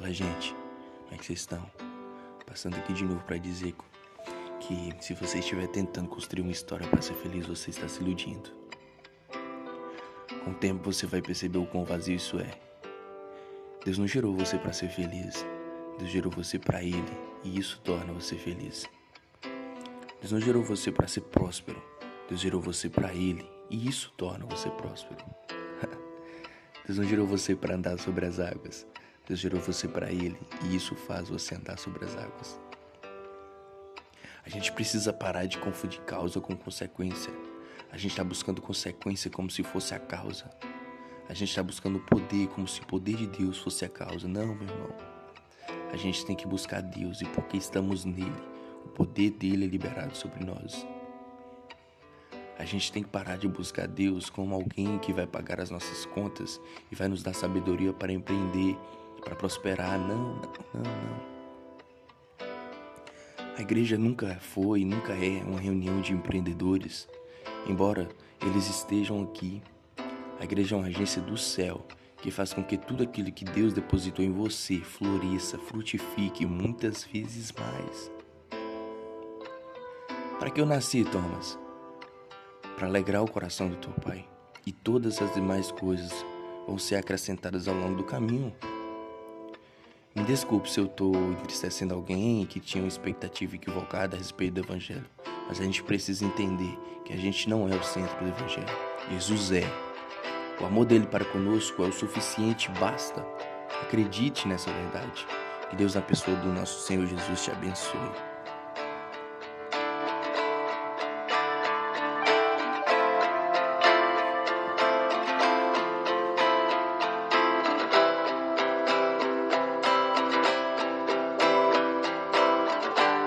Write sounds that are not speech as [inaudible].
Fala, gente, como é que vocês estão? Passando aqui de novo para dizer que se você estiver tentando construir uma história para ser feliz, você está se iludindo. Com o tempo você vai perceber o quão vazio isso é. Deus não gerou você para ser feliz. Deus gerou você para Ele e isso torna você feliz. Deus não gerou você para ser próspero. Deus gerou você para Ele e isso torna você próspero. [laughs] Deus não gerou você para andar sobre as águas. Deus gerou você para Ele e isso faz você andar sobre as águas. A gente precisa parar de confundir causa com consequência. A gente está buscando consequência como se fosse a causa. A gente está buscando poder como se o poder de Deus fosse a causa. Não, meu irmão. A gente tem que buscar Deus e porque estamos nele, o poder dele é liberado sobre nós. A gente tem que parar de buscar Deus como alguém que vai pagar as nossas contas e vai nos dar sabedoria para empreender, para prosperar. Não, não, não. A igreja nunca foi, nunca é uma reunião de empreendedores. Embora eles estejam aqui, a igreja é uma agência do céu que faz com que tudo aquilo que Deus depositou em você floresça, frutifique muitas vezes mais. Para que eu nasci, Thomas? para alegrar o coração do teu Pai, e todas as demais coisas vão ser acrescentadas ao longo do caminho. Me desculpe se eu estou entristecendo alguém que tinha uma expectativa equivocada a respeito do Evangelho, mas a gente precisa entender que a gente não é o centro do Evangelho. Jesus é. O amor dele para conosco é o suficiente, basta. Acredite nessa verdade. Que Deus, na pessoa do nosso Senhor Jesus, te abençoe.